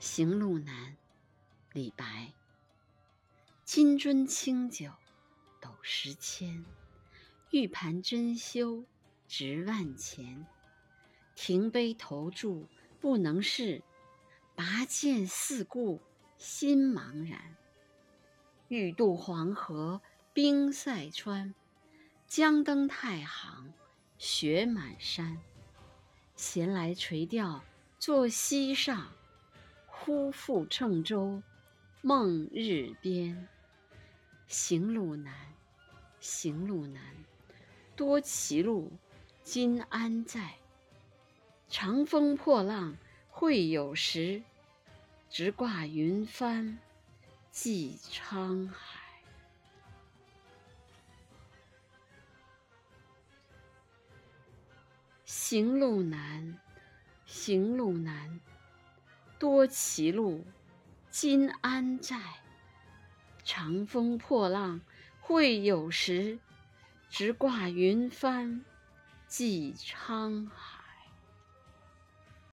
行路难，李白。金樽清酒斗十千，玉盘珍羞值万钱。停杯投箸不能视，拔剑四顾心茫然。欲渡黄河冰塞川，将登太行雪满山。闲来垂钓坐溪上。忽复乘舟梦日边。行路难，行路难，多歧路，今安在？长风破浪会有时，直挂云帆济沧海。行路难，行路难。多歧路，今安在？长风破浪会有时，直挂云帆济沧海。